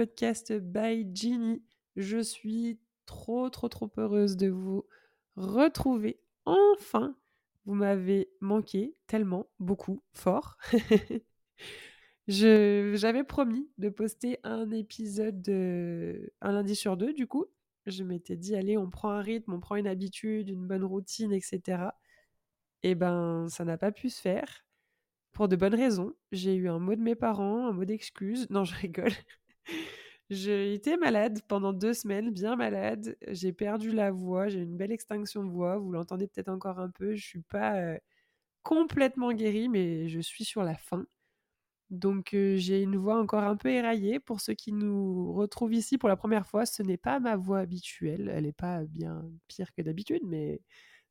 podcast by Ginny. Je suis trop trop trop heureuse de vous retrouver enfin. Vous m'avez manqué tellement, beaucoup, fort. J'avais promis de poster un épisode un lundi sur deux, du coup. Je m'étais dit, allez, on prend un rythme, on prend une habitude, une bonne routine, etc. Et ben, ça n'a pas pu se faire. Pour de bonnes raisons. J'ai eu un mot de mes parents, un mot d'excuse. Non, je rigole. J'ai été malade pendant deux semaines, bien malade. J'ai perdu la voix, j'ai une belle extinction de voix. Vous l'entendez peut-être encore un peu. Je suis pas euh, complètement guérie, mais je suis sur la fin. Donc euh, j'ai une voix encore un peu éraillée. Pour ceux qui nous retrouvent ici pour la première fois, ce n'est pas ma voix habituelle. Elle n'est pas bien pire que d'habitude, mais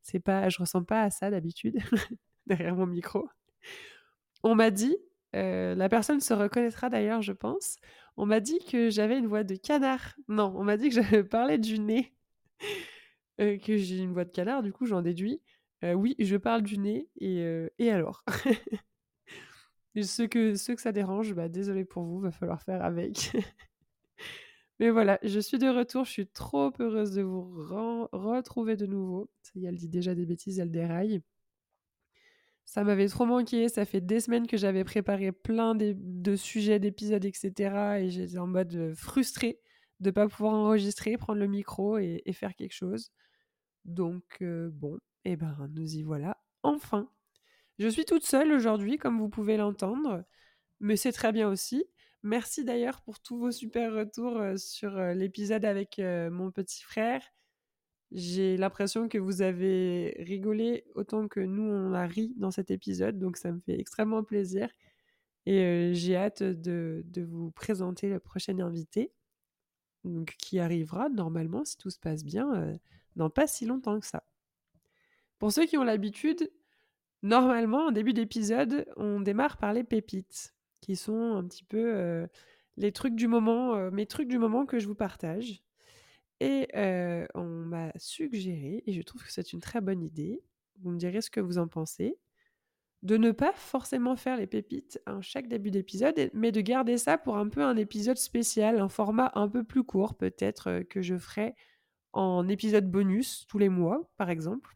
c'est pas, je ressens pas à ça d'habitude derrière mon micro. On m'a dit, euh, la personne se reconnaîtra d'ailleurs, je pense. On m'a dit que j'avais une voix de canard. Non, on m'a dit que j'avais parlé du nez. Euh, que j'ai une voix de canard, du coup, j'en déduis. Euh, oui, je parle du nez, et, et alors? Ceux, que, que ça dérange, bah, désolé pour vous, va falloir faire avec. Mais voilà, je suis de retour, je suis trop heureuse de vous retrouver de nouveau. Ça y elle dit déjà des bêtises, elle déraille. Ça m'avait trop manqué. Ça fait des semaines que j'avais préparé plein de, sujets, d'épisodes, etc. Et j'étais en mode euh, frustrée de ne pas pouvoir enregistrer, prendre le micro et, faire quelque chose. Donc, euh, bon, et eh ben, nous y voilà. Enfin. Je suis toute seule aujourd'hui, comme vous pouvez l'entendre. Mais c'est très bien aussi. Merci d'ailleurs pour tous vos super retours euh, sur l'épisode avec mon petit frère. J'ai l'impression que vous avez rigolé autant que nous on a ri dans cet épisode, donc ça me fait extrêmement plaisir. Et euh, j'ai hâte de, vous présenter le prochain invité, qui arrivera normalement, si tout se passe bien, euh, dans pas si longtemps que ça. Pour ceux qui ont l'habitude, normalement, en début d'épisode, on démarre par les pépites, qui sont un petit peu euh, les trucs du moment, mes trucs du moment que je vous partage. Et on m'a suggéré, et je trouve que c'est une très bonne idée, vous me direz ce que vous en pensez, de ne pas forcément faire les pépites à chaque début d'épisode, mais de garder ça pour un peu un épisode spécial, un format un peu plus court peut-être que je ferai en épisode bonus tous les mois, par exemple,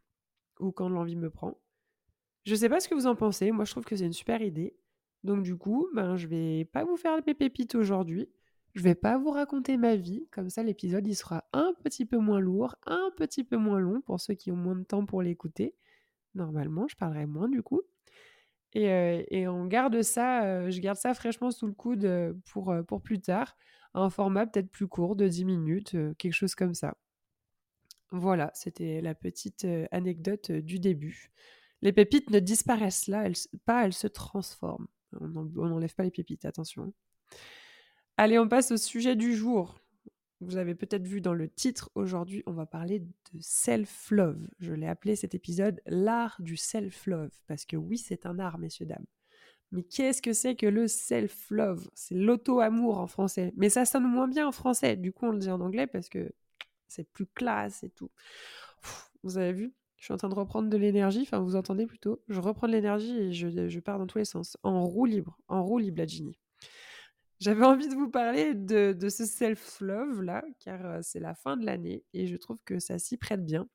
ou quand l'envie me prend. Je sais pas ce que vous en pensez, moi je trouve que c'est une super idée. Donc du coup, ben, je vais pas vous faire les pépites aujourd'hui. Je vais pas vous raconter ma vie, comme ça l'épisode il sera un petit peu moins lourd, un petit peu moins long pour ceux qui ont moins de temps pour l'écouter. Normalement, je parlerai moins du coup. Et, euh, on garde ça, euh, je garde ça fraîchement sous le coude euh, pour, plus tard, un format peut-être plus court de 10 minutes, quelque chose comme ça. Voilà, c'était la petite anecdote du début. Les pépites ne disparaissent là, pas, elles se transforment. On n'enlève pas les pépites, attention. Allez, on passe au sujet du jour. Vous avez peut-être vu dans le titre, aujourd'hui, on va parler de self-love. Je l'ai appelé cet épisode l'art du self-love, parce que oui, c'est un art, messieurs, dames. Mais qu'est-ce que c'est que le self-love? C'est l'auto-amour en français. Mais ça sonne moins bien en français. Du coup, on le dit en anglais parce que c'est plus classe et tout. vous avez vu? Je suis en train de reprendre de l'énergie. Enfin, vous entendez plutôt. Je reprends de l'énergie et je, je, pars dans tous les sens. En roue libre. En roue libre, la Ginny. J'avais envie de vous parler de, ce self-love là, car c'est la fin de l'année et je trouve que ça s'y prête bien.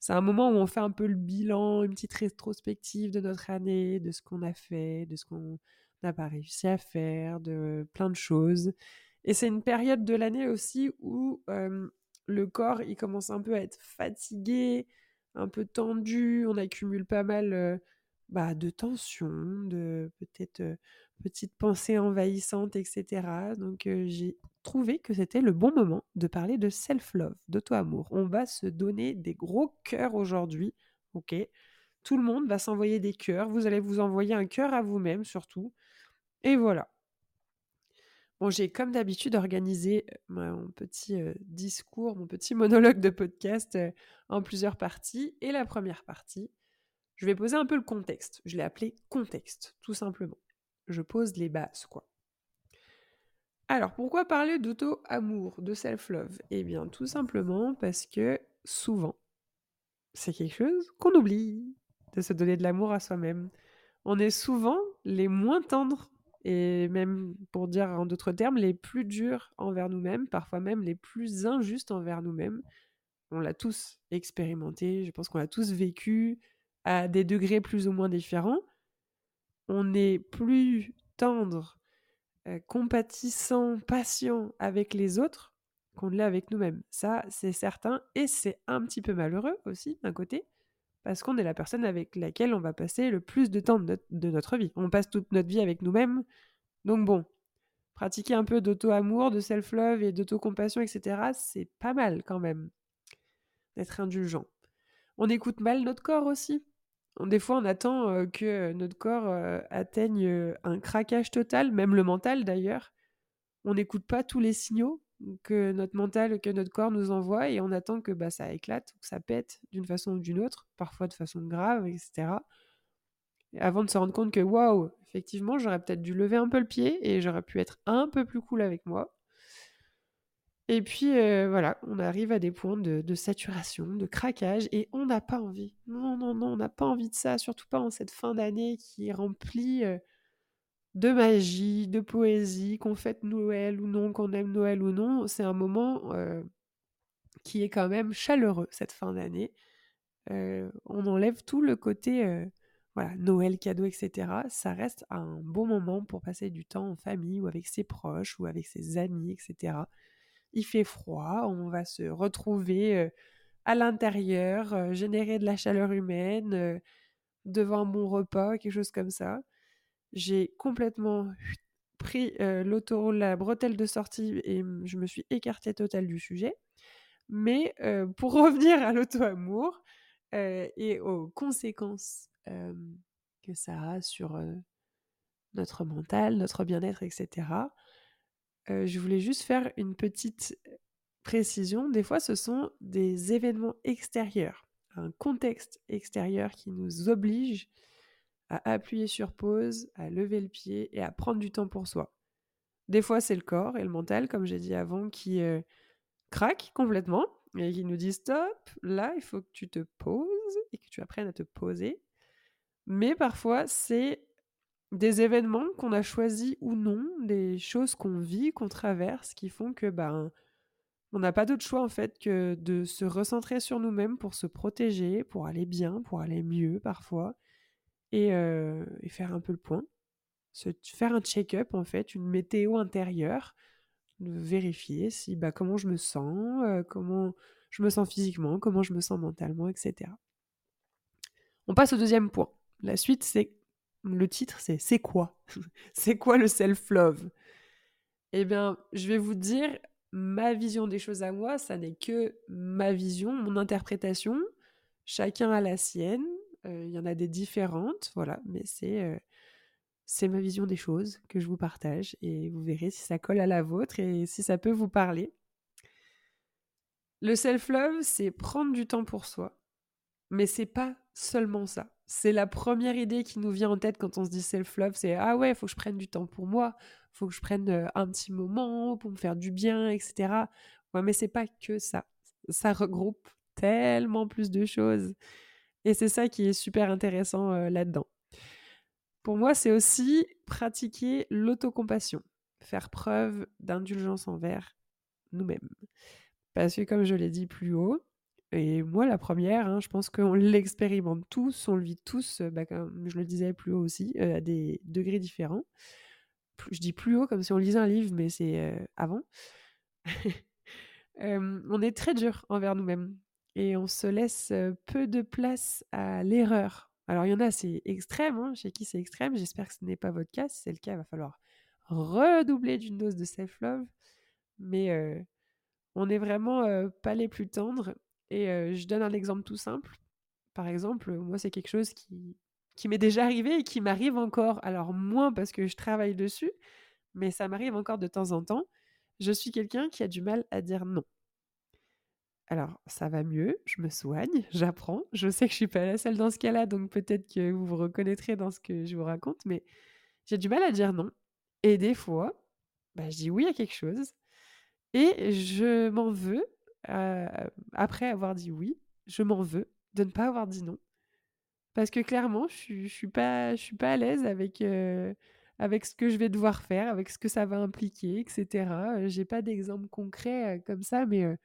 C'est un moment où on fait un peu le bilan, une petite rétrospective de notre année, de ce qu'on a fait, de ce qu'on n'a pas réussi à faire, de plein de choses. Et c'est une période de l'année aussi où le corps il commence un peu à être fatigué, un peu tendu, on accumule pas mal bah, de tension, de peut-être petites pensées envahissantes, etc. Donc euh, j'ai trouvé que c'était le bon moment de parler de self-love, d'auto-amour. On va se donner des gros cœurs aujourd'hui, ok? Tout le monde va s'envoyer des cœurs, vous allez vous envoyer un cœur à vous-même surtout. Et voilà. Bon, j'ai comme d'habitude organisé euh, mon petit discours, mon petit monologue de podcast en plusieurs parties. Et la première partie, je vais poser un peu le contexte. Je l'ai appelé contexte, tout simplement. Je pose les bases, quoi. Alors, pourquoi parler d'auto-amour, de self-love? Eh bien, tout simplement parce que souvent, c'est quelque chose qu'on oublie, de se donner de l'amour à soi-même. On est souvent les moins tendres et même pour dire en d'autres termes, les plus durs envers nous-mêmes, parfois même les plus injustes envers nous-mêmes. On l'a tous expérimenté, je pense qu'on l'a tous vécu à des degrés plus ou moins différents. On est plus tendre, euh, compatissant, patient avec les autres qu'on l'est avec nous-mêmes. Ça, c'est certain. Et c'est un petit peu malheureux aussi, d'un côté, parce qu'on est la personne avec laquelle on va passer le plus de temps de notre, vie. On passe toute notre vie avec nous-mêmes. Donc bon, pratiquer un peu d'auto-amour, de self-love et d'auto-compassion, etc., c'est pas mal quand même d'être indulgent. On écoute mal notre corps aussi. Des fois, on attend euh, que notre corps euh, atteigne euh, un craquage total, même le mental d'ailleurs. On n'écoute pas tous les signaux que notre mental, que notre corps nous envoie et on attend que bah, ça éclate que ça pète d'une façon ou d'une autre, parfois de façon grave, etc. avant de se rendre compte que waouh, effectivement, j'aurais peut-être dû lever un peu le pied et j'aurais pu être un peu plus cool avec moi. Et puis voilà, on arrive à des points de, saturation, de craquage, et on n'a pas envie. Non, non, non, on n'a pas envie de ça, surtout pas en cette fin d'année qui est remplie de magie, de poésie, qu'on fête Noël ou non, qu'on aime Noël ou non. C'est un moment qui est quand même chaleureux, cette fin d'année. on enlève tout le côté voilà, Noël, cadeau, etc. Ça reste un bon moment pour passer du temps en famille ou avec ses proches ou avec ses amis, etc il fait froid, on va se retrouver à l'intérieur, générer de la chaleur humaine, devant bon repas, quelque chose comme ça. J'ai complètement pris l'autoroute, la bretelle de sortie et je me suis écartée totale du sujet. Mais pour revenir à l'auto-amour et aux conséquences que ça a sur notre mental, notre bien-être, etc., je voulais juste faire une petite précision. Des fois, ce sont des événements extérieurs, un contexte extérieur qui nous oblige à appuyer sur pause, à lever le pied et à prendre du temps pour soi. Des fois, c'est le corps et le mental, comme j'ai dit avant, qui craquent complètement et qui nous disent stop, là, il faut que tu te poses et que tu apprennes à te poser. Mais parfois, c'est des événements qu'on a choisis ou non, des choses qu'on vit, qu'on traverse, qui font que ben on n'a pas d'autre choix en fait que de se recentrer sur nous-mêmes pour se protéger, pour aller bien, pour aller mieux parfois, et, faire un peu le point, faire un check-up en fait, une météo intérieure, vérifier si bah, comment je me sens, comment je me sens physiquement, comment je me sens mentalement, etc. On passe au deuxième point. La suite, c'est le titre, c'est C'est quoi? C'est quoi le self-love? Eh bien, je vais vous dire, ma vision des choses à moi, ça n'est que ma vision, mon interprétation. Chacun a la sienne. Euh, il y en a des différentes, voilà, mais c'est euh, c'est ma vision des choses que je vous partage et vous verrez si ça colle à la vôtre et si ça peut vous parler. Le self-love, c'est prendre du temps pour soi, mais c'est pas seulement ça c'est la première idée qui nous vient en tête quand on se dit self-love, c'est ah ouais, faut que je prenne du temps pour moi, faut que je prenne un petit moment pour me faire du bien, etc. Ouais, mais c'est pas que ça. Ça regroupe tellement plus de choses. Et c'est ça qui est super intéressant là-dedans. Pour moi, c'est aussi pratiquer l'autocompassion, faire preuve d'indulgence envers nous-mêmes. Parce que comme je l'ai dit plus haut, et moi, la première, hein, je pense qu'on l'expérimente tous, on le vit tous, bah, comme je le disais plus haut aussi, à des degrés différents. Je dis plus haut comme si on lisait un livre, mais c'est avant. on est très dur envers nous-mêmes et on se laisse peu de place à l'erreur. Alors, il y en a, c'est extrême, hein, chez qui c'est extrême. J'espère que ce n'est pas votre cas. Si c'est le cas, il va falloir redoubler d'une dose de self-love. Mais on n'est vraiment pas les plus tendres et je donne un exemple tout simple. Par exemple, moi, c'est quelque chose qui, m'est déjà arrivé et qui m'arrive encore. Alors, moins parce que je travaille dessus, mais ça m'arrive encore de temps en temps. Je suis quelqu'un qui a du mal à dire non. Alors, ça va mieux, je me soigne, j'apprends. Je sais que je suis pas la seule dans ce cas-là, donc peut-être que vous vous reconnaîtrez dans ce que je vous raconte, mais j'ai du mal à dire non. Et des fois, bah, je dis oui à quelque chose et je m'en veux après avoir dit oui, je m'en veux de ne pas avoir dit non. Parce que clairement, je, ne suis, pas, je suis pas à l'aise avec, avec ce que je vais devoir faire, avec ce que ça va impliquer, etc. J'ai pas d'exemple concret comme ça, mais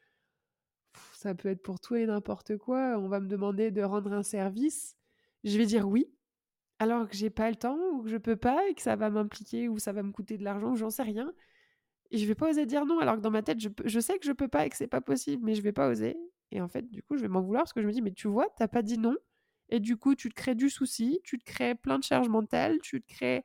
ça peut être pour tout et n'importe quoi. On va me demander de rendre un service, je vais dire oui, alors que j'ai pas le temps ou que je peux pas et que ça va m'impliquer ou ça va me coûter de l'argent ou j'en sais rien. Et je vais pas oser dire non, alors que dans ma tête, je, sais que je peux pas et que c'est pas possible, mais je vais pas oser. Et en fait, du coup, je vais m'en vouloir parce que je me dis, mais tu vois, t'as pas dit non. Et du coup, tu te crées du souci, tu te crées plein de charges mentales, tu te crées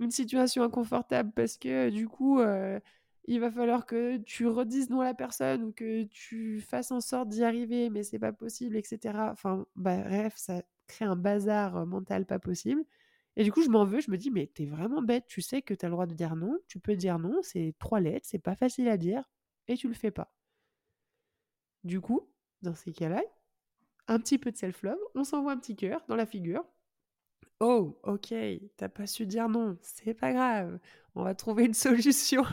une situation inconfortable parce que du coup, euh, il va falloir que tu redises non à la personne ou que tu fasses en sorte d'y arriver, mais c'est pas possible, etc. Enfin, bah, bref, ça crée un bazar euh, mental pas possible. Et du coup, je m'en veux, je me dis, mais t'es vraiment bête, tu sais que t'as le droit de dire non, tu peux dire non, c'est trois lettres, c'est pas facile à dire, et tu le fais pas. Du coup, dans ces cas-là, un petit peu de self-love, on s'envoie un petit cœur dans la figure. Oh, ok, t'as pas su dire non, c'est pas grave, on va trouver une solution.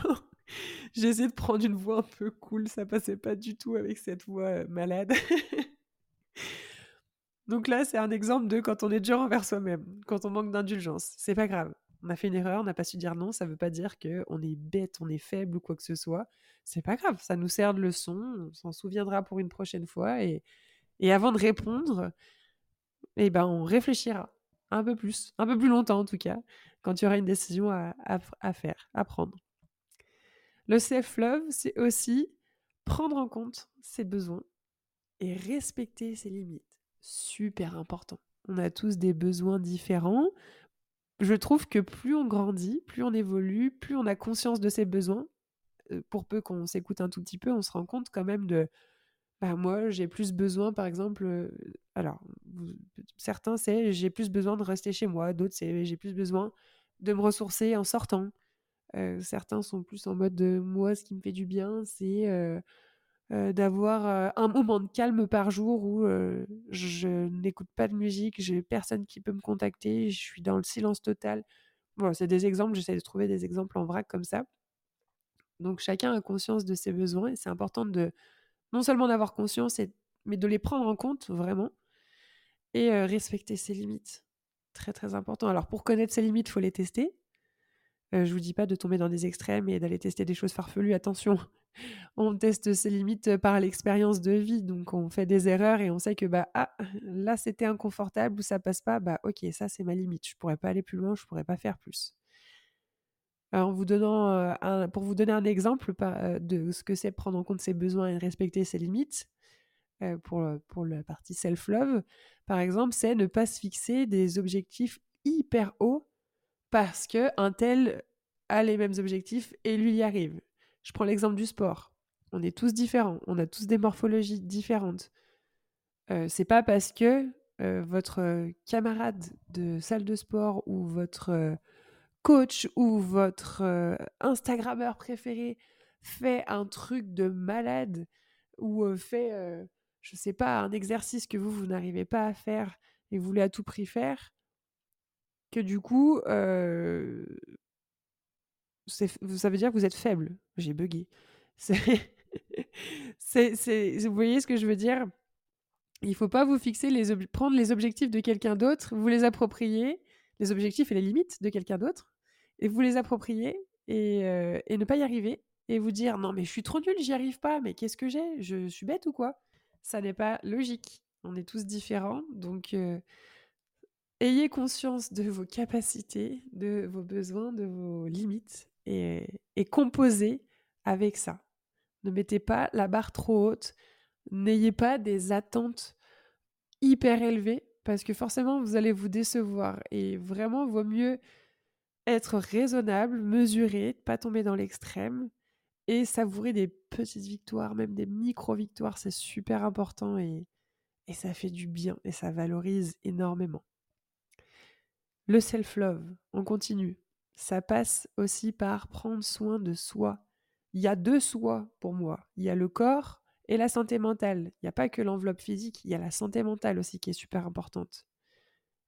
J'ai essayé de prendre une voix un peu cool, ça passait pas du tout avec cette voix euh, malade. Donc là, c'est un exemple de quand on est dur envers soi-même, quand on manque d'indulgence. C'est pas grave. On a fait une erreur, on n'a pas su dire non, ça veut pas dire qu'on est bête, on est faible ou quoi que ce soit. C'est pas grave, ça nous sert de leçon, on s'en souviendra pour une prochaine fois. Et, avant de répondre, eh ben, on réfléchira un peu plus, un peu plus longtemps en tout cas, quand il y aura une décision à, à faire, à prendre. Le self-love, c'est aussi prendre en compte ses besoins et respecter ses limites. Super important. On a tous des besoins différents. Je trouve que plus on grandit, plus on évolue, plus on a conscience de ses besoins. Euh, pour peu qu'on s'écoute un tout petit peu, on se rend compte quand même de bah moi j'ai plus besoin par exemple euh, alors certains c'est j'ai plus besoin de rester chez moi d'autres c'est j'ai plus besoin de me ressourcer en sortant certains sont plus en mode de moi, ce qui me fait du bien, c'est d'avoir un moment de calme par jour où je n'écoute pas de musique, j'ai personne qui peut me contacter, je suis dans le silence total. Voilà, c'est des exemples, j'essaie de trouver des exemples en vrac comme ça. Donc chacun a conscience de ses besoins et c'est important de non seulement d'avoir conscience, mais de les prendre en compte vraiment et respecter ses limites. Très très important. Alors pour connaître ses limites, il faut les tester. Euh, je vous dis pas de tomber dans des extrêmes et d'aller tester des choses farfelues. Attention, on teste ses limites euh, par l'expérience de vie. Donc on fait des erreurs et on sait que bah ah là c'était inconfortable ou ça passe pas. Bah ok ça c'est ma limite. Je pourrais pas aller plus loin. Je pourrais pas faire plus. euh, pour vous donner un exemple de ce que c'est prendre en compte ses besoins et respecter ses limites. pour, pour la partie self-love, par exemple, c'est ne pas se fixer des objectifs hyper hauts parce que un tel a les mêmes objectifs et lui y arrive. Je prends l'exemple du sport. On est tous différents, on a tous des morphologies différentes. Euh, c'est pas parce que euh, votre camarade de salle de sport ou votre euh, coach ou votre Instagrammeur préféré fait un truc de malade ou fait, je sais pas, un exercice que vous, vous n'arrivez pas à faire et vous voulez à tout prix faire, que du coup, euh, ça veut dire que vous êtes faible. J'ai bugué. Vous voyez ce que je veux dire? Il faut pas vous fixer les prendre les objectifs de quelqu'un d'autre, vous les approprier, les objectifs et les limites de quelqu'un d'autre, et vous les approprier et, euh, et, ne pas y arriver et vous dire non mais je suis trop nul, j'y arrive pas, mais qu'est-ce que j'ai? Je, suis bête ou quoi? Ça n'est pas logique. On est tous différents, donc euh, Ayez conscience de vos capacités, de vos besoins, de vos limites et, composez avec ça. Ne mettez pas la barre trop haute, n'ayez pas des attentes hyper élevées parce que forcément vous allez vous décevoir et vraiment vaut mieux être raisonnable, mesuré, pas tomber dans l'extrême et savourer des petites victoires, même des micro-victoires, c'est super important et ça fait du bien et ça valorise énormément. Le self-love, on continue. Ça passe aussi par prendre soin de soi. Il y a deux soi pour moi. Il y a le corps et la santé mentale. Il n'y a pas que l'enveloppe physique, il y a la santé mentale aussi qui est super importante.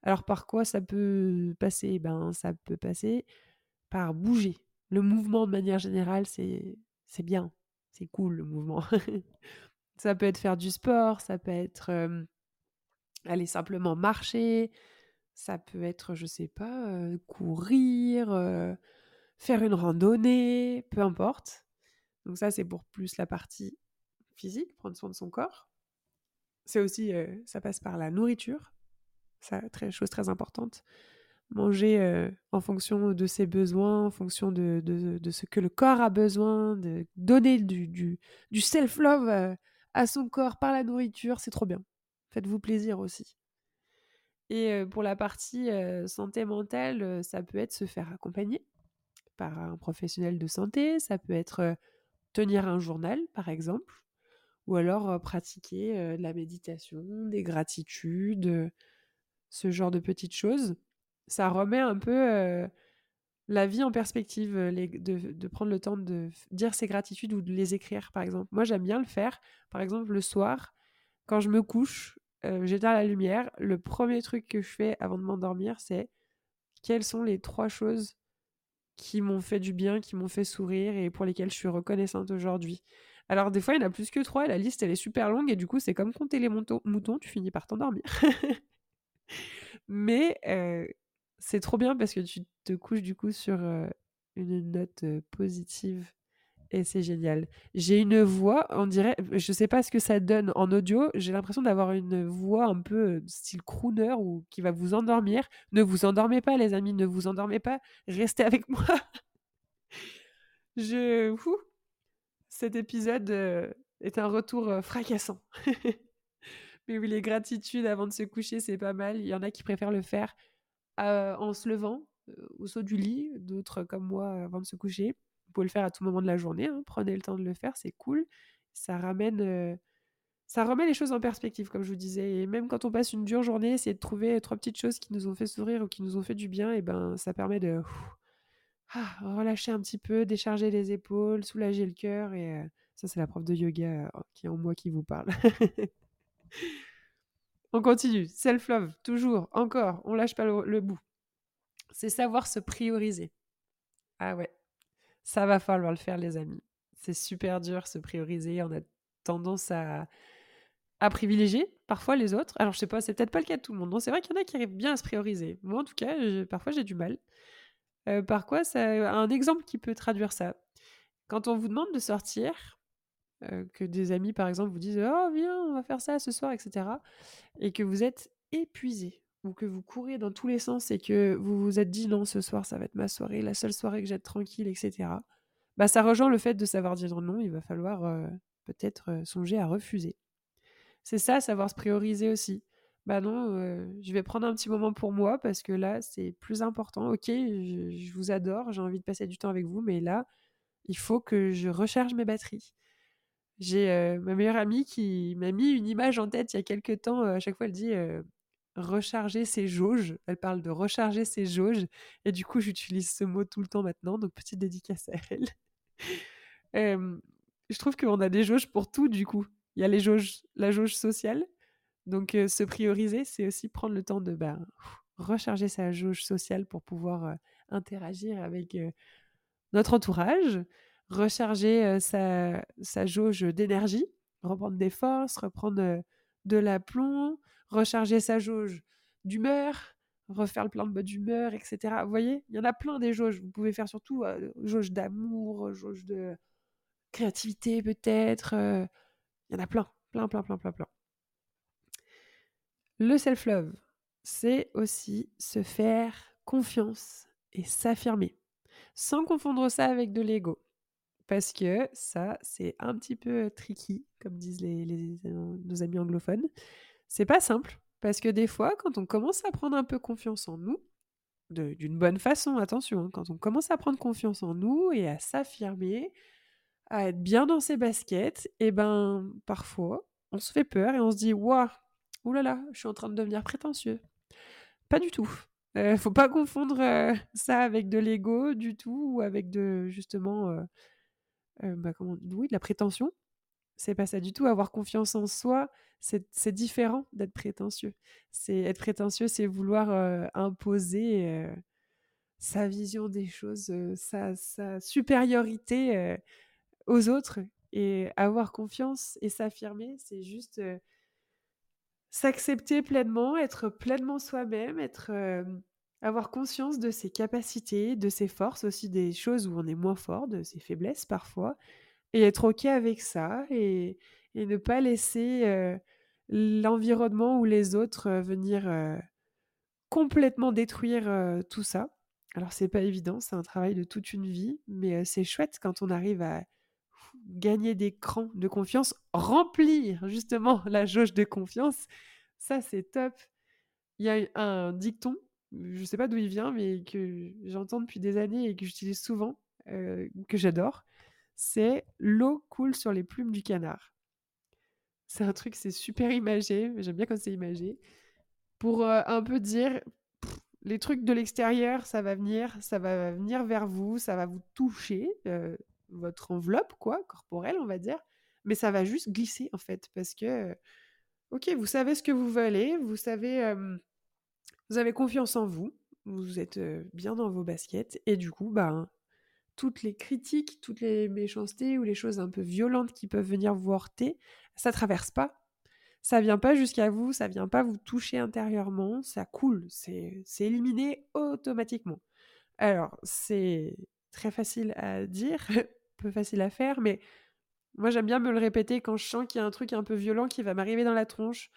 Alors par quoi ça peut passer? Ben ça peut passer par bouger. Le mouvement de manière générale, c'est bien, c'est cool le mouvement. ça peut être faire du sport, ça peut être aller simplement marcher, Ça peut être, je sais pas, courir, faire une randonnée, peu importe. Donc ça, c'est pour plus la partie physique, prendre soin de son corps. C'est aussi, ça passe par la nourriture. Ça, très, chose très importante. Manger en fonction de ses besoins, en fonction de, de, ce que le corps a besoin, de donner du, du, du self-love à son corps par la nourriture, c'est trop bien. Faites-vous plaisir aussi. Et pour la partie santé mentale, ça peut être se faire accompagner par un professionnel de santé, ça peut être tenir un journal, par exemple, ou alors pratiquer de la méditation, des gratitudes, ce genre de petites choses. Ça remet un peu la vie en perspective, de, de, prendre le temps de dire ses gratitudes ou de les écrire, par exemple. Moi, j'aime bien le faire. Par exemple, le soir, quand je me couche, euh, j'éteins la lumière. Le premier truc que je fais avant de m'endormir, c'est quelles sont les trois choses qui m'ont fait du bien, qui m'ont fait sourire et pour lesquelles je suis reconnaissante aujourd'hui. Alors des fois, il y en a plus que trois, la liste elle est super longue et du coup, c'est comme compter les moutons, tu finis par t'endormir. Mais euh, c'est trop bien parce que tu te couches du coup sur euh, une note positive et c'est génial. J'ai une voix, on dirait, je sais pas ce que ça donne en audio, j'ai l'impression d'avoir une voix un peu style crooner ou qui va vous endormir. Ne vous endormez pas, les amis, ne vous endormez pas, restez avec moi. je. cet épisode est un retour fracassant. Mais oui, les gratitudes avant de se coucher, c'est pas mal. Il y en a qui préfèrent le faire en se levant, au saut du lit, d'autres comme moi avant de se coucher pouvez le faire à tout moment de la journée. Hein. Prenez le temps de le faire, c'est cool. Ça ramène, ça remet les choses en perspective, comme je vous disais. Et même quand on passe une dure journée, essayer de trouver trois petites choses qui nous ont fait sourire ou qui nous ont fait du bien, et ben ça permet de ah, relâcher un petit peu, décharger les épaules, soulager le cœur. Et ça, c'est la prof de yoga qui est en moi qui vous parle. on continue. Self-love, toujours, encore. On lâche pas le bout. C'est savoir se prioriser. Ah ouais, ça va falloir le faire, les amis. C'est super dur se prioriser. On a tendance à, privilégier parfois les autres. Alors, je sais pas, c'est peut-être pas le cas de tout le monde. c'est vrai qu'il y en a qui arrivent bien à se prioriser. Moi, en tout cas, parfois, j'ai du mal. Euh, par quoi Un exemple qui peut traduire ça. Quand on vous demande de sortir, euh, que des amis, par exemple, vous disent Oh, viens, on va faire ça ce soir, etc. Et que vous êtes épuisé, ou que vous courez dans tous les sens et que vous vous êtes dit non, ce soir, ça va être ma soirée, la seule soirée que j'ai tranquille, etc., bah, ça rejoint le fait de savoir dire non, il va falloir euh, peut-être euh, songer à refuser. C'est ça, savoir se prioriser aussi. Bah non, euh, je vais prendre un petit moment pour moi parce que là, c'est plus important. Ok, je, vous adore, j'ai envie de passer du temps avec vous, mais là, il faut que je recharge mes batteries. J'ai ma meilleure amie qui m'a mis une image en tête il y a quelques temps. à chaque fois, elle dit recharger ses jauges. Elle parle de recharger ses jauges. Et du coup, j'utilise ce mot tout le temps maintenant. Donc, petite dédicace à elle. je trouve qu'on a des jauges pour tout, du coup. Il y a les jauges, la jauge sociale. Donc, se prioriser, c'est aussi prendre le temps de bah, recharger sa jauge sociale pour pouvoir interagir avec notre entourage, recharger sa, sa, jauge d'énergie, reprendre des forces, reprendre de l'aplomb, recharger sa jauge d'humeur, refaire le plein de bonne humeur, etc. Vous voyez, il y en a plein des jauges. Vous pouvez faire surtout euh, jauge d'amour, jauge de créativité peut-être. Euh, il y en a plein, plein, plein, plein, plein, plein. Le self-love, c'est aussi se faire confiance et s'affirmer, sans confondre ça avec de l'ego. Parce que ça, c'est un petit peu tricky, comme disent les, nos amis anglophones. C'est pas simple, parce que des fois, quand on commence à prendre un peu confiance en nous, d'une bonne façon, attention, hein, quand on commence à prendre confiance en nous et à s'affirmer, à être bien dans ses baskets, et eh ben parfois, on se fait peur et on se dit Waouh, oulala, je suis en train de devenir prétentieux. Pas du tout. Euh, faut pas confondre ça avec de l'ego du tout ou avec de justement bah, oui, de la prétention. C'est pas ça du tout. Avoir confiance en soi, c'est différent d'être prétentieux. C'est être prétentieux, c'est vouloir imposer sa vision des choses, sa, sa, supériorité aux autres. Et avoir confiance et s'affirmer, c'est juste s'accepter pleinement, être pleinement soi-même, être, avoir conscience de ses capacités, de ses forces, aussi des choses où on est moins fort, de ses faiblesses parfois, et être OK avec ça et, et ne pas laisser l'environnement ou les autres venir complètement détruire tout ça. Alors c'est pas évident, c'est un travail de toute une vie, mais c'est chouette quand on arrive à gagner des crans de confiance, remplir justement la jauge de confiance. Ça c'est top. Il y a un dicton, je sais pas d'où il vient, mais que j'entends depuis des années et que j'utilise souvent, que j'adore. C'est l'eau coule sur les plumes du canard. C'est un truc, c'est super imagé, j'aime bien quand c'est imagé, pour un peu dire les trucs de l'extérieur, ça va venir, ça va venir vers vous, ça va vous toucher, votre enveloppe, quoi, corporelle, on va dire, mais ça va juste glisser, en fait, parce que, ok, vous savez ce que vous voulez, vous savez, vous avez confiance en vous, vous êtes bien dans vos baskets, et du coup, ben, toutes les critiques, toutes les méchancetés ou les choses un peu violentes qui peuvent venir vous heurter, ça traverse pas ça vient pas jusqu'à vous, ça vient pas vous toucher intérieurement, ça coule, c'est éliminé automatiquement. Alors, c'est très facile à dire, peu facile à faire, mais moi j'aime bien me le répéter quand je sens qu'il y a un truc un peu violent qui va m'arriver dans la tronche,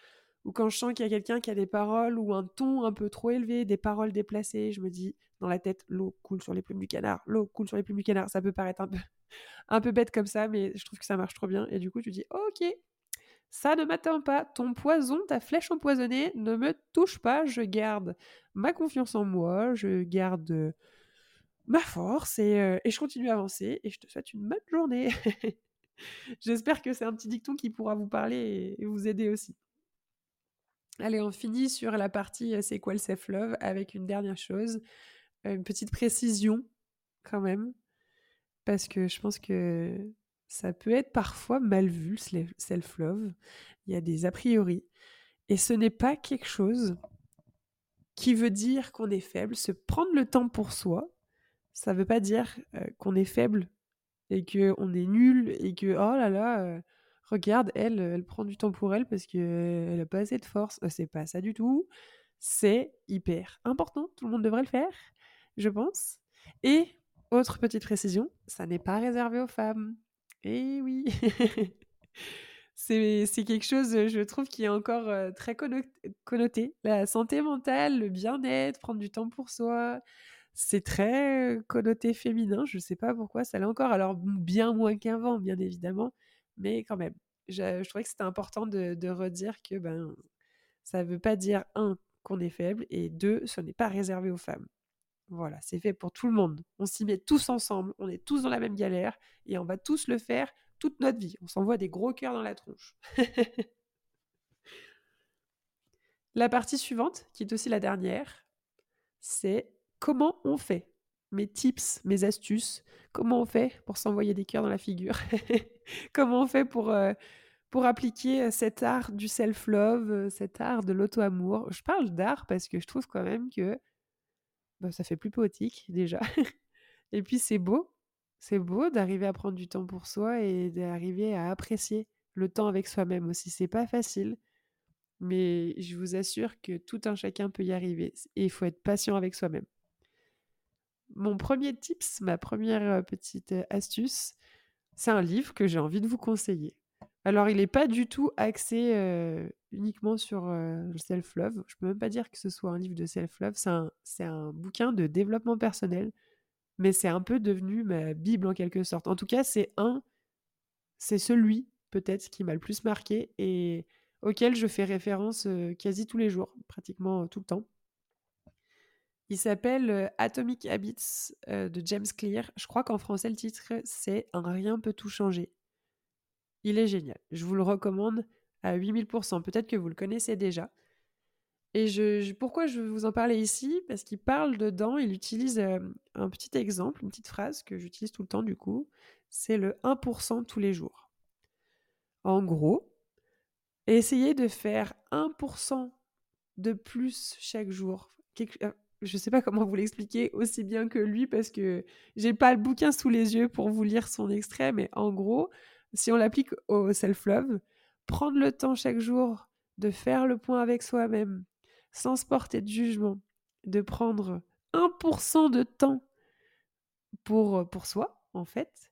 ou quand je sens qu'il y a quelqu'un qui a des paroles ou un ton un peu trop élevé, des paroles déplacées, je me dis dans la tête, l'eau coule sur les plumes du canard, l'eau coule sur les plumes du canard. Ça peut paraître un peu, un peu bête comme ça, mais je trouve que ça marche trop bien. Et du coup, tu dis, ok, ça ne m'atteint pas. Ton poison, ta flèche empoisonnée ne me touche pas. Je garde ma confiance en moi. Je garde ma force et, je continue à avancer. Et je te souhaite une bonne journée. J'espère que c'est un petit dicton qui pourra vous parler et vous aider aussi. Allez, on finit sur la partie c'est quoi le self-love avec une dernière chose, une petite précision quand même, parce que je pense que ça peut être parfois mal vu, le self-love. Il y a des a priori. Et ce n'est pas quelque chose qui veut dire qu'on est faible. Se prendre le temps pour soi, ça ne veut pas dire euh, qu'on est faible et qu'on est nul et que, oh là là, euh, regarde, elle, elle prend du temps pour elle parce qu'elle n'a pas assez de force. Euh, c'est pas ça du tout. C'est hyper important. Tout le monde devrait le faire, je pense. Et, autre petite précision, ça n'est pas réservé aux femmes. Eh oui C'est quelque chose, je trouve, qui est encore très connoté. La santé mentale, le bien-être, prendre du temps pour soi, c'est très connoté féminin. Je ne sais pas pourquoi ça l'est encore. Alors, bien moins qu'avant, bien évidemment, mais quand même. Je, trouvais que c'était important de, redire que ben, ça ne veut pas dire, un, qu'on est faible, et deux, ce n'est pas réservé aux femmes. Voilà, c'est fait pour tout le monde. On s'y met tous ensemble, on est tous dans la même galère et on va tous le faire toute notre vie. On s'envoie des gros cœurs dans la tronche. la partie suivante, qui est aussi la dernière, c'est comment on fait? Mes tips, mes astuces, comment on fait pour s'envoyer des cœurs dans la figure? Comment on fait pour, euh, pour appliquer cet art du self-love, euh, cet art de l'auto-amour? Je parle d'art parce que je trouve quand même que bah, ça fait plus poétique déjà. et puis c'est beau, c'est beau d'arriver à prendre du temps pour soi et d'arriver à apprécier le temps avec soi-même aussi. C'est pas facile, mais je vous assure que tout un chacun peut y arriver. Et il faut être patient avec soi-même. Mon premier tips, ma première petite astuce, c'est un livre que j'ai envie de vous conseiller. Alors, il n'est pas du tout axé uniquement sur le self-love. Je peux même pas dire que ce soit un livre de self-love. C'est un, bouquin de développement personnel, mais c'est un peu devenu ma Bible en quelque sorte. En tout cas, c'est un, c'est celui peut-être qui m'a le plus marqué et auquel je fais référence quasi tous les jours, pratiquement tout le temps. Il s'appelle Atomic Habits de James Clear. Je crois qu'en français, le titre, c'est Un rien peut tout changer. Il est génial. Je vous le recommande à 8000%. Peut-être que vous le connaissez déjà. Et je, pourquoi je veux vous en parler ici? Parce qu'il parle dedans, il utilise euh, un petit exemple, une petite phrase que j'utilise tout le temps du coup. C'est le 1% tous les jours. En gros, essayez de faire 1% de plus chaque jour. Euh, je ne sais pas comment vous l'expliquer aussi bien que lui parce que j'ai pas le bouquin sous les yeux pour vous lire son extrait, mais en gros, si on l'applique au self-love, prendre le temps chaque jour de faire le point avec soi-même, sans se porter de jugement, de prendre 1% de temps pour, pour soi, en fait,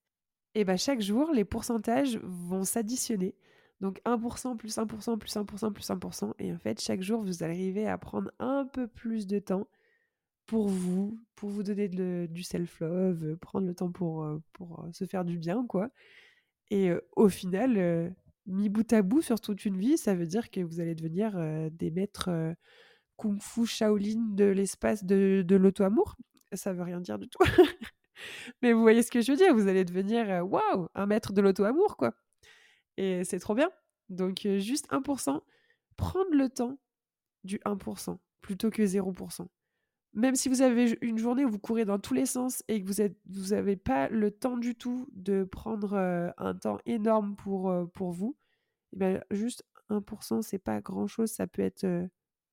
et ben chaque jour, les pourcentages vont s'additionner. Donc 1% plus 1% plus 1% plus 1%. Et en fait, chaque jour, vous arrivez à prendre un peu plus de temps pour vous, pour vous donner du self-love, prendre le temps pour, pour se faire du bien, quoi. Et au final, mis bout à bout sur toute une vie, ça veut dire que vous allez devenir des maîtres kung-fu Shaolin de l'espace de, l'auto-amour. Ça veut rien dire du tout. Mais vous voyez ce que je veux dire, vous allez devenir, waouh, un maître de l'auto-amour, quoi. Et c'est trop bien. Donc, juste 1%, prendre le temps du 1% plutôt que 0%. Même si vous avez une journée où vous courez dans tous les sens et que vous n'avez vous pas le temps du tout de prendre un temps énorme pour, pour vous, eh ben juste 1%, c'est pas grand-chose. Ça peut être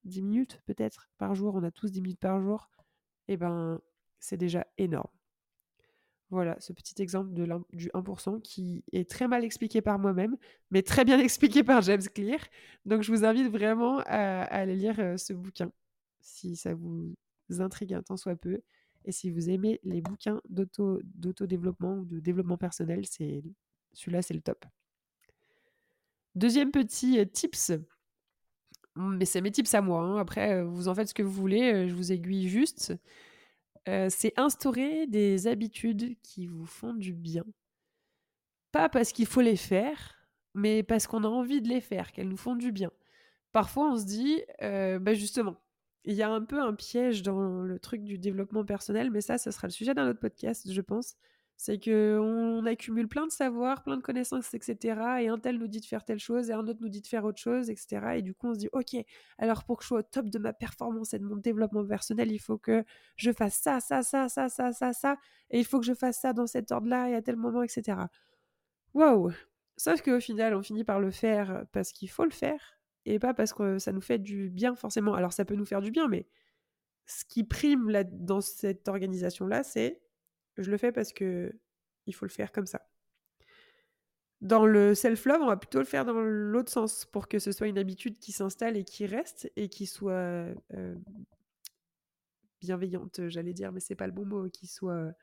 10 minutes peut-être par jour. On a tous 10 minutes par jour. Et eh ben, c'est déjà énorme. Voilà, ce petit exemple de du 1% qui est très mal expliqué par moi-même, mais très bien expliqué par James Clear. Donc, je vous invite vraiment à, aller lire euh, ce bouquin, si ça vous intrigue un tant soit peu. Et si vous aimez les bouquins d'auto-développement ou de développement personnel, c'est celui-là, c'est le top. Deuxième petit euh, tips, mais c'est mes tips à moi. Hein. Après, euh, vous en faites ce que vous voulez, je vous aiguille juste c'est instaurer des habitudes qui vous font du bien. Pas parce qu'il faut les faire, mais parce qu'on a envie de les faire, qu'elles nous font du bien. Parfois, on se dit, bah justement, il y a un peu un piège dans le truc du développement personnel, mais ça, ce sera le sujet d'un autre podcast, je pense c'est qu'on accumule plein de savoirs, plein de connaissances, etc. Et un tel nous dit de faire telle chose, et un autre nous dit de faire autre chose, etc. Et du coup, on se dit, OK, alors pour que je sois au top de ma performance et de mon développement personnel, il faut que je fasse ça, ça, ça, ça, ça, ça, ça, et il faut que je fasse ça dans cet ordre-là et à tel moment, etc. Waouh Sauf qu'au final, on finit par le faire parce qu'il faut le faire, et pas parce que ça nous fait du bien forcément. Alors ça peut nous faire du bien, mais ce qui prime dans cette organisation-là, c'est je le fais parce que il faut le faire comme ça. Dans le self-love, on va plutôt le faire dans l'autre sens pour que ce soit une habitude qui s'installe et qui reste et qui soit euh, bienveillante, j'allais dire, mais c'est pas le bon mot, qui soit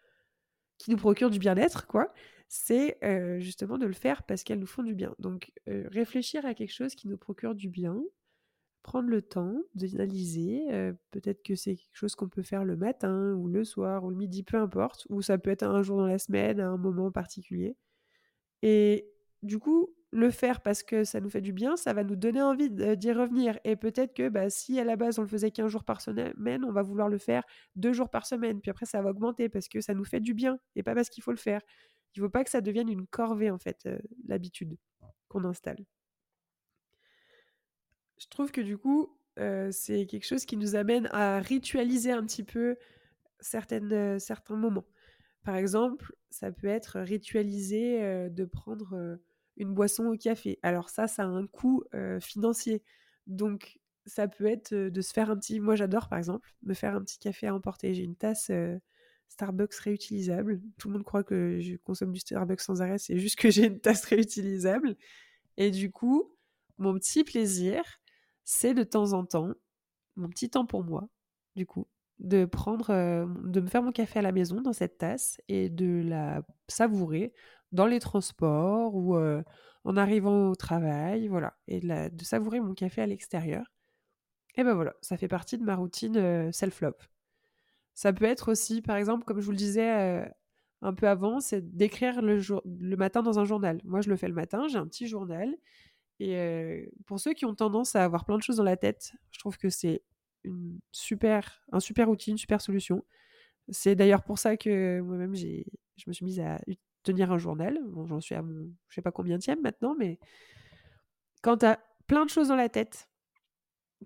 qui nous procure du bien-être, quoi. C'est euh, justement de le faire parce qu'elles nous font du bien. Donc euh, réfléchir à quelque chose qui nous procure du bien, prendre le temps d'analyser. peut-être que c'est quelque chose qu'on peut faire le matin ou le soir ou le midi, peu importe, ou ça peut être un jour dans la semaine, à un moment particulier. Et du coup, le faire parce que ça nous fait du bien, ça va nous donner envie d'y revenir. Et peut-être que bah, si à la base on le faisait qu'un jour par semaine, on va vouloir le faire deux jours par semaine. Puis après, ça va augmenter parce que ça nous fait du bien et pas parce qu'il faut le faire. Il ne faut pas que ça devienne une corvée, en fait, l'habitude qu'on installe je trouve que du coup, c'est quelque chose qui nous amène à ritualiser un petit peu certaines, certains moments. Par exemple, ça peut être ritualiser de prendre une boisson au café. Alors ça, ça a un coût financier. Donc ça peut être de se faire un petit... Moi j'adore par exemple me faire un petit café à emporter. J'ai une tasse Starbucks réutilisable. Tout le monde croit que je consomme du Starbucks sans arrêt. C'est juste que j'ai une tasse réutilisable. Et du coup, mon petit plaisir, c'est de temps en temps, mon petit temps pour moi, du coup, de prendre, euh, de me faire mon café à la maison dans cette tasse et de la savourer dans les transports ou euh, en arrivant au travail, voilà, et de, savourer mon café à l'extérieur. Et ben voilà, ça fait partie de ma routine euh, self-love. Ça peut être aussi, par exemple, comme je vous le disais un peu avant, c'est d'écrire le, le matin dans un journal. Moi, je le fais le matin, j'ai un petit journal et pour ceux qui ont tendance à avoir plein de choses dans la tête, je trouve que c'est super, un super outil, une super solution. C'est d'ailleurs pour ça que moi-même, je me suis mise à tenir un journal. Bon, j'en suis à mon, je sais pas combien tième maintenant, mais quand tu as plein de choses dans la tête,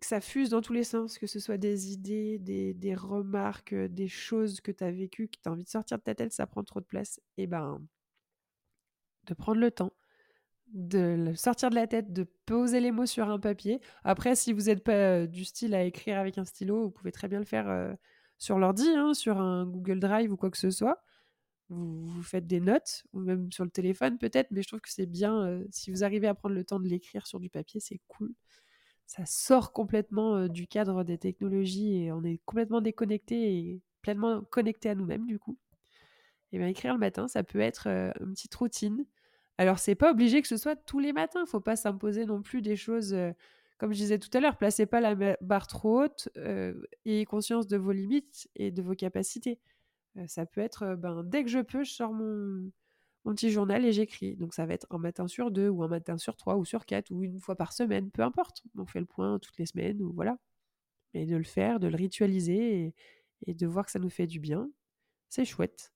que ça fuse dans tous les sens, que ce soit des idées, des, remarques, des choses que tu as vécues, que tu as envie de sortir de ta tête, ça prend trop de place, et ben, de prendre le temps de sortir de la tête, de poser les mots sur un papier. Après, si vous n'êtes pas euh, du style à écrire avec un stylo, vous pouvez très bien le faire euh, sur l'ordi, hein, sur un Google Drive ou quoi que ce soit. Vous, faites des notes, ou même sur le téléphone peut-être, mais je trouve que c'est bien, euh, si vous arrivez à prendre le temps de l'écrire sur du papier, c'est cool. Ça sort complètement du cadre des technologies et on est complètement déconnecté et pleinement connecté à nous-mêmes du coup. Et bien écrire le matin, ça peut être une petite routine. Alors c'est pas obligé que ce soit tous les matins, faut pas s'imposer non plus des choses comme je disais tout à l'heure, placez pas la barre trop haute, ayez conscience de vos limites et de vos capacités. ça peut être ben dès que je peux, je sors mon mon petit journal et j'écris. Donc ça va être un matin sur deux, ou un matin sur trois, ou sur quatre, ou une fois par semaine, peu importe. On fait le point toutes les semaines, ou voilà. Et de le faire, de le ritualiser et, de voir que ça nous fait du bien, c'est chouette.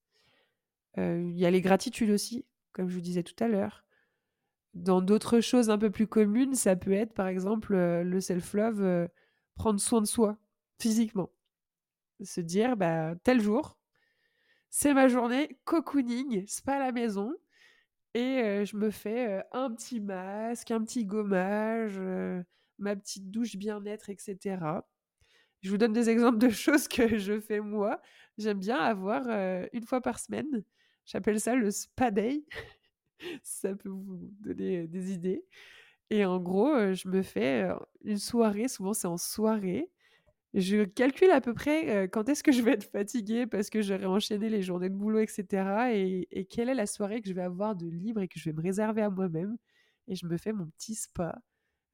Il y a les gratitudes aussi, comme je vous disais tout à l'heure. Dans d'autres choses un peu plus communes, ça peut être par exemple le self-love, prendre soin de soi physiquement. Se dire, bah, tel jour, c'est ma journée cocooning, spa à la maison. Et je me fais un petit masque, un petit gommage, ma petite douche bien-être, etc. Je vous donne des exemples de choses que je fais moi. J'aime bien avoir une fois par semaine. J'appelle ça le spa day. ça peut vous donner des idées. Et en gros, je me fais une soirée, souvent c'est en soirée, je calcule à peu près quand est-ce que je vais être fatiguée parce que j'aurai enchaîné les journées de boulot, etc. Et, quelle est la soirée que je vais avoir de libre et que je vais me réserver à moi-même. Et je me fais mon petit spa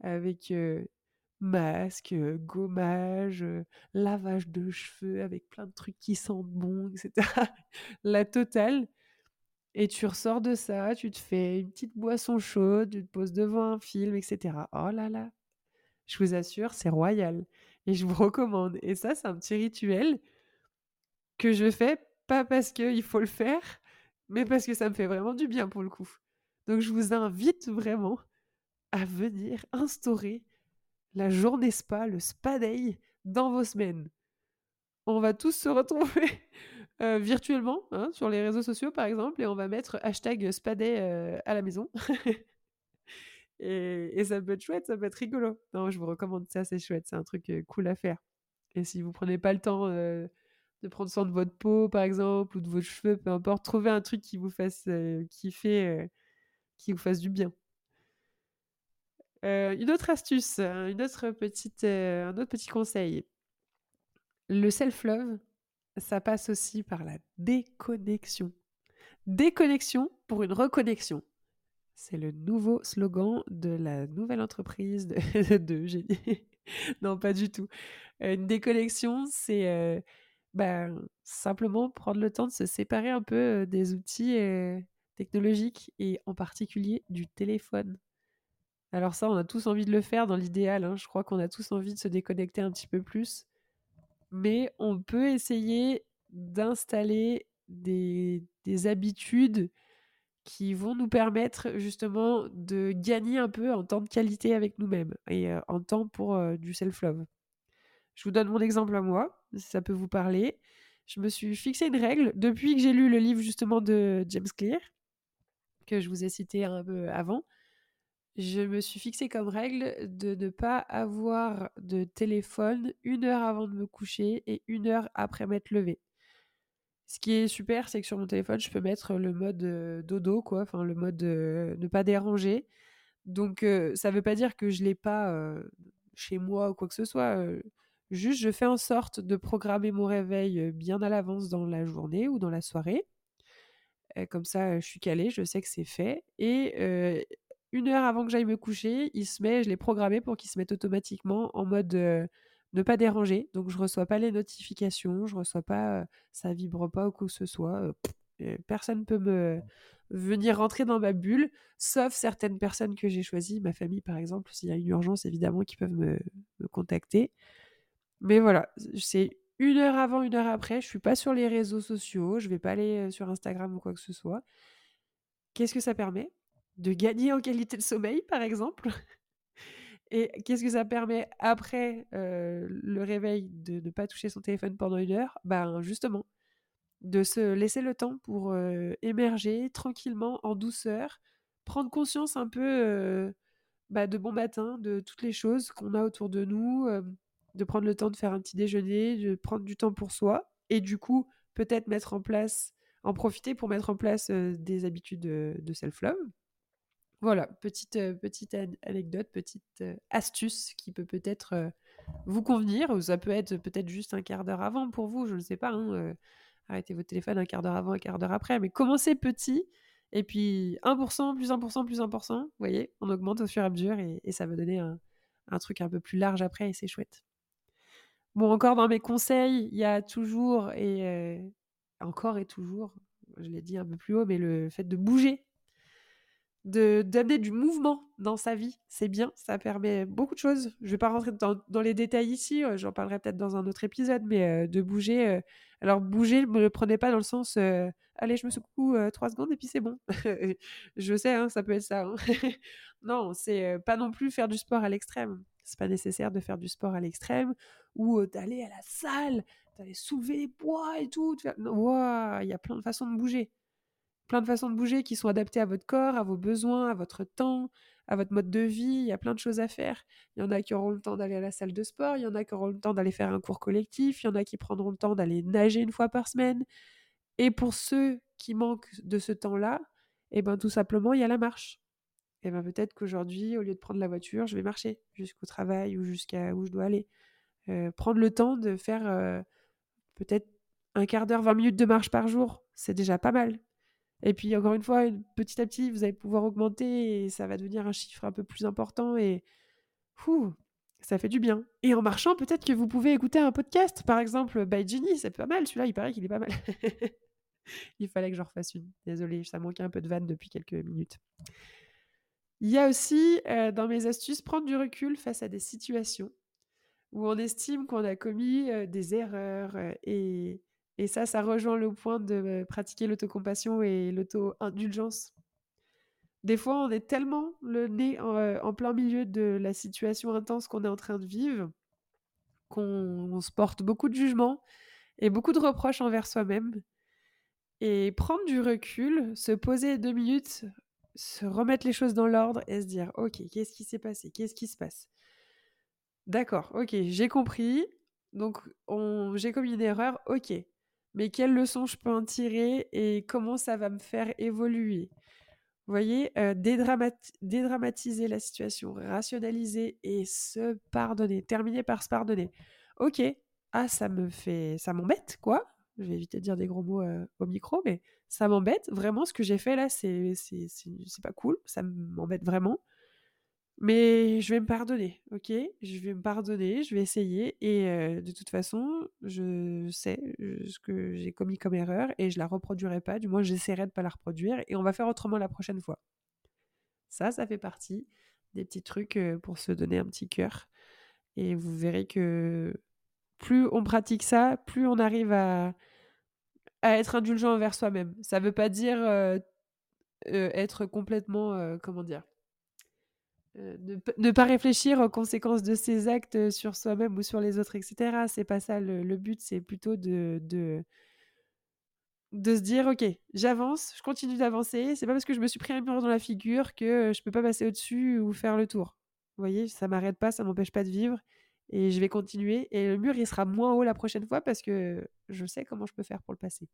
avec masque, gommage, lavage de cheveux avec plein de trucs qui sentent bon, etc. la totale. Et tu ressors de ça, tu te fais une petite boisson chaude, tu te poses devant un film, etc. Oh là là, je vous assure, c'est royal. Et je vous recommande. Et ça, c'est un petit rituel que je fais, pas parce qu'il faut le faire, mais parce que ça me fait vraiment du bien pour le coup. Donc je vous invite vraiment à venir instaurer la journée spa, le spa day, dans vos semaines. On va tous se retrouver euh, virtuellement hein, sur les réseaux sociaux par exemple et on va mettre hashtag spa day euh, à la maison. Et, ça peut être chouette, ça peut être rigolo. Non, je vous recommande ça, c'est chouette, c'est un truc cool à faire. Et si vous prenez pas le temps de prendre soin de votre peau, par exemple, ou de vos cheveux, peu importe, trouvez un truc qui vous fasse kiffer, qui vous fasse du bien. une autre astuce, une autre petite, un autre petit conseil. Le self-love, ça passe aussi par la déconnexion. Déconnexion pour une reconnexion. C'est le nouveau slogan de la nouvelle entreprise de, génie. non, pas du tout. Une déconnexion, c'est bah, simplement prendre le temps de se séparer un peu des outils technologiques et en particulier du téléphone. Alors ça, on a tous envie de le faire dans l'idéal. Hein. Je crois qu'on a tous envie de se déconnecter un petit peu plus. Mais on peut essayer d'installer des habitudes qui vont nous permettre justement de gagner un peu en temps de qualité avec nous-mêmes et en temps pour du self-love. Je vous donne mon exemple à moi, si ça peut vous parler. Je me suis fixé une règle depuis que j'ai lu le livre justement de James Clear, que je vous ai cité un peu avant. Je me suis fixé comme règle de ne pas avoir de téléphone une heure avant de me coucher et une heure après m'être levé. Ce qui est super, c'est que sur mon téléphone, je peux mettre le mode dodo, quoi, enfin le mode ne pas déranger. Donc ça ne veut pas dire que je l'ai pas chez moi ou quoi que ce soit. juste, je fais en sorte de programmer mon réveil bien à l'avance dans la journée ou dans la soirée. comme ça, je suis calée, je sais que c'est fait. Et une heure avant que j'aille me coucher, il je l'ai programmé pour qu'il se mette automatiquement en mode ne pas déranger. Donc je reçois pas les notifications, je reçois pas, ça vibre pas ou quoi que ce soit. personne peut me venir rentrer dans ma bulle, sauf certaines personnes que j'ai choisies, ma famille par exemple, s'il y a une urgence évidemment qui peuvent me, contacter. Mais voilà, c'est une heure avant, une heure après, je suis pas sur les réseaux sociaux, je vais pas aller sur Instagram ou quoi que ce soit. Qu'est-ce que ça permet? De gagner en qualité de sommeil, par exemple? Et qu'est-ce que ça permet après le réveil de ne pas toucher son téléphone pendant une heure? Ben justement, de se laisser le temps pour émerger tranquillement, en douceur, prendre conscience un peu bah, de bon matin, de toutes les choses qu'on a autour de nous, de prendre le temps de faire un petit déjeuner, de prendre du temps pour soi, et du coup peut-être mettre en place, en profiter pour mettre en place des habitudes de self-love Voilà, petite, petite anecdote, petite astuce qui peut peut-être vous convenir. Ou ça peut être peut-être juste un quart d'heure avant pour vous, je ne sais pas. Hein, arrêtez votre téléphone un quart d'heure avant, un quart d'heure après. Mais commencez petit. Et puis 1%, plus 1%, plus 1%. Vous voyez, on augmente au fur et à mesure et, ça va donner un, truc un peu plus large après et c'est chouette. Bon, encore dans mes conseils, il y a toujours et encore et toujours, je l'ai dit un peu plus haut, mais le fait de bouger d'amener du mouvement dans sa vie. C'est bien, ça permet beaucoup de choses. Je vais pas rentrer dans, dans les détails ici, euh, j'en parlerai peut-être dans un autre épisode, mais euh, de bouger. Euh, alors bouger, ne le prenez pas dans le sens allez, je me secoue trois secondes et puis c'est bon. je sais, hein, ça peut être ça. Hein. non, c'est pas non plus faire du sport à l'extrême. C'est pas nécessaire de faire du sport à l'extrême ou d'aller à la salle, d'aller soulever les poids et tout. Il y a plein de façons de bouger plein de façons de bouger qui sont adaptées à votre corps, à vos besoins, à votre temps, à votre mode de vie. Il y a plein de choses à faire. Il y en a qui auront le temps d'aller à la salle de sport, il y en a qui auront le temps d'aller faire un cours collectif, il y en a qui prendront le temps d'aller nager une fois par semaine. Et pour ceux qui manquent de ce temps-là, eh ben tout simplement, il y a la marche. Et eh ben peut-être qu'aujourd'hui, au lieu de prendre la voiture, je vais marcher jusqu'au travail ou jusqu'à où je dois aller. Euh, prendre le temps de faire euh, peut-être un quart d'heure, 20 minutes de marche par jour, c'est déjà pas mal. Et puis, encore une fois, petit à petit, vous allez pouvoir augmenter et ça va devenir un chiffre un peu plus important et ça fait du bien. Et en marchant, peut-être que vous pouvez écouter un podcast, par exemple, by Ginny, c'est pas mal. Celui-là, il paraît qu'il est pas mal. il fallait que j'en refasse une. Désolée, ça manquait un peu de vanne depuis quelques minutes. Il y a aussi, euh, dans mes astuces, prendre du recul face à des situations où on estime qu'on a commis euh, des erreurs euh, et et ça, ça rejoint le point de pratiquer l'autocompassion et l'auto-indulgence. Des fois, on est tellement le nez en, plein milieu de la situation intense qu'on est en train de vivre qu'on se porte beaucoup de jugements et beaucoup de reproches envers soi-même. Et prendre du recul, se poser deux minutes, se remettre les choses dans l'ordre et se dire, OK, qu'est-ce qui s'est passé? Qu'est-ce qui se passe? D'accord, ok, j'ai compris. Donc, j'ai commis une erreur, ok mais quelles leçons je peux en tirer et comment ça va me faire évoluer? Vous voyez, euh, dédramatiser la situation, rationaliser et se pardonner, terminer par se pardonner. Ok, ah ça me fait, ça m'embête quoi. Je vais éviter de dire des gros mots euh, au micro, mais ça m'embête vraiment. Ce que j'ai fait là, c'est c'est pas cool, ça m'embête vraiment. Mais je vais me pardonner, ok? Je vais me pardonner, je vais essayer. Et de toute façon, je sais ce que j'ai commis comme erreur et je la reproduirai pas. Du moins, j'essaierai de ne pas la reproduire et on va faire autrement la prochaine fois. Ça, ça fait partie des petits trucs pour se donner un petit cœur. Et vous verrez que plus on pratique ça, plus on arrive à, à être indulgent envers soi-même. Ça ne veut pas dire être complètement, comment dire, euh, ne, pas réfléchir aux conséquences de ses actes euh, sur soi-même ou sur les autres, etc. C'est pas ça le, but, c'est plutôt de, de, se dire ok, j'avance, je continue d'avancer. C'est pas parce que je me suis pris un mur dans la figure que je peux pas passer au-dessus ou faire le tour. Vous voyez, ça m'arrête pas, ça m'empêche pas de vivre et je vais continuer. Et le mur, il sera moins haut la prochaine fois parce que je sais comment je peux faire pour le passer.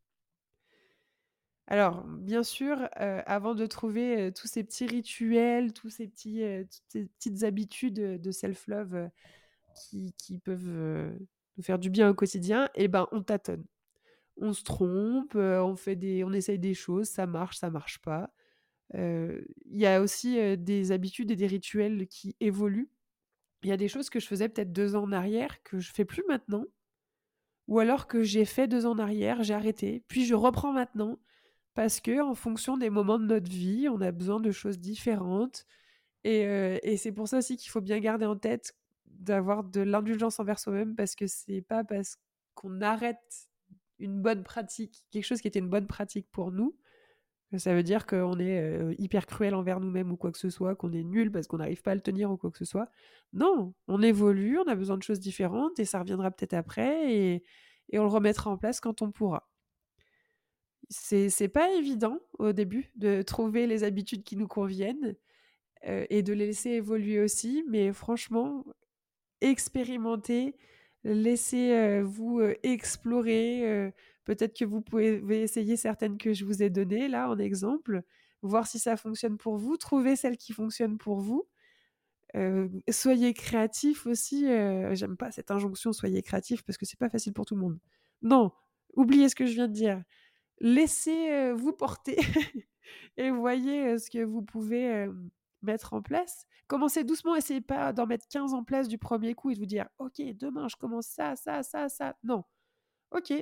Alors, bien sûr, avant de trouver tous ces petits rituels, tous ces petits, toutes ces petites habitudes de self-love qui, peuvent nous faire du bien au quotidien, eh ben, on tâtonne. On se trompe, on, fait des, on essaye des choses, ça marche, ça marche pas. Il y a aussi des habitudes et des rituels qui évoluent. Il y a des choses que je faisais peut-être deux ans en arrière que je fais plus maintenant, ou alors que j'ai fait deux ans en arrière, j'ai arrêté, puis je reprends maintenant parce que en fonction des moments de notre vie, on a besoin de choses différentes. Et, et c'est pour ça aussi qu'il faut bien garder en tête d'avoir de l'indulgence envers soi-même, parce que c'est pas parce qu'on arrête une bonne pratique, quelque chose qui était une bonne pratique pour nous, que ça veut dire qu'on est hyper cruel envers nous-mêmes ou quoi que ce soit, qu'on est nul parce qu'on n'arrive pas à le tenir ou quoi que ce soit. Non, on évolue, on a besoin de choses différentes et ça reviendra peut-être après et on le remettra en place quand on pourra c'est pas évident au début de trouver les habitudes qui nous conviennent et de les laisser évoluer aussi, mais franchement, expérimentez, laissez-vous explorer. Peut-être que vous pouvez essayer certaines que je vous ai données là en exemple, voir si ça fonctionne pour vous, trouver celle qui fonctionne pour vous. soyez créatif aussi. J'aime pas cette injonction soyez créatif parce que c'est pas facile pour tout le monde. Non, oubliez ce que je viens de dire. Laissez vous porter et voyez ce que vous pouvez mettre en place. Commencez doucement, essayez pas d'en mettre 15 en place du premier coup et de vous dire OK, demain je commence ça, ça, ça, ça. Non. OK,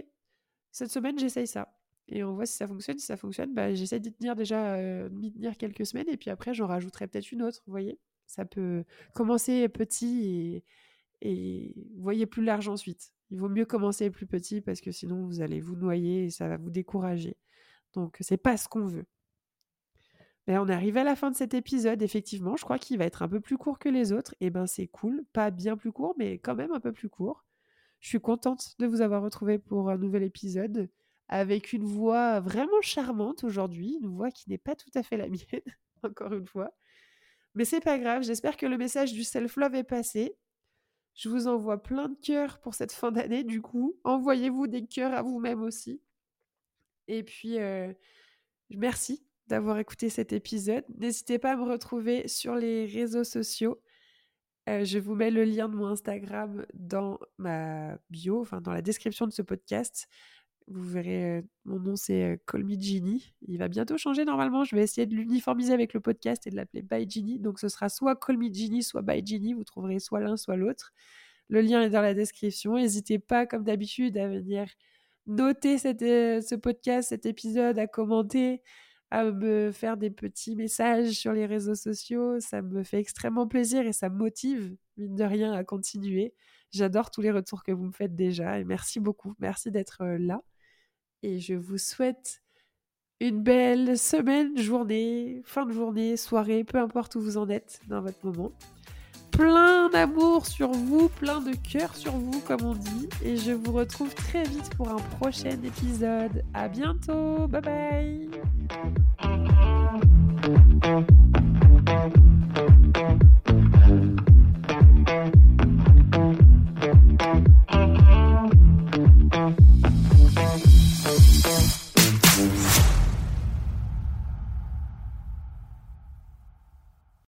cette semaine j'essaye ça. Et on voit si ça fonctionne. Si ça fonctionne, bah, j'essaie d'y tenir déjà, euh, tenir quelques semaines et puis après j'en rajouterai peut-être une autre, vous voyez Ça peut commencer petit et, et voyez plus large ensuite. Il vaut mieux commencer plus petit parce que sinon vous allez vous noyer et ça va vous décourager. Donc c'est pas ce qu'on veut. Mais on est arrivé à la fin de cet épisode, effectivement. Je crois qu'il va être un peu plus court que les autres. Et ben c'est cool. Pas bien plus court, mais quand même un peu plus court. Je suis contente de vous avoir retrouvé pour un nouvel épisode avec une voix vraiment charmante aujourd'hui, une voix qui n'est pas tout à fait la mienne, encore une fois. Mais c'est pas grave, j'espère que le message du self-love est passé. Je vous envoie plein de cœurs pour cette fin d'année, du coup. Envoyez-vous des cœurs à vous-même aussi. Et puis, euh, merci d'avoir écouté cet épisode. N'hésitez pas à me retrouver sur les réseaux sociaux. Euh, je vous mets le lien de mon Instagram dans ma bio, enfin dans la description de ce podcast. Vous verrez, euh, mon nom c'est euh, Call. Il va bientôt changer normalement. Je vais essayer de l'uniformiser avec le podcast et de l'appeler By Ginny. Donc ce sera soit Call Me soit By Ginny. Vous trouverez soit l'un, soit l'autre. Le lien est dans la description. N'hésitez pas, comme d'habitude, à venir noter euh, ce podcast, cet épisode, à commenter, à me faire des petits messages sur les réseaux sociaux. Ça me fait extrêmement plaisir et ça me motive, mine de rien, à continuer. J'adore tous les retours que vous me faites déjà et merci beaucoup. Merci d'être là et je vous souhaite une belle semaine, journée, fin de journée, soirée, peu importe où vous en êtes dans votre moment. Plein d'amour sur vous, plein de cœur sur vous, comme on dit. Et je vous retrouve très vite pour un prochain épisode. À bientôt. Bye bye.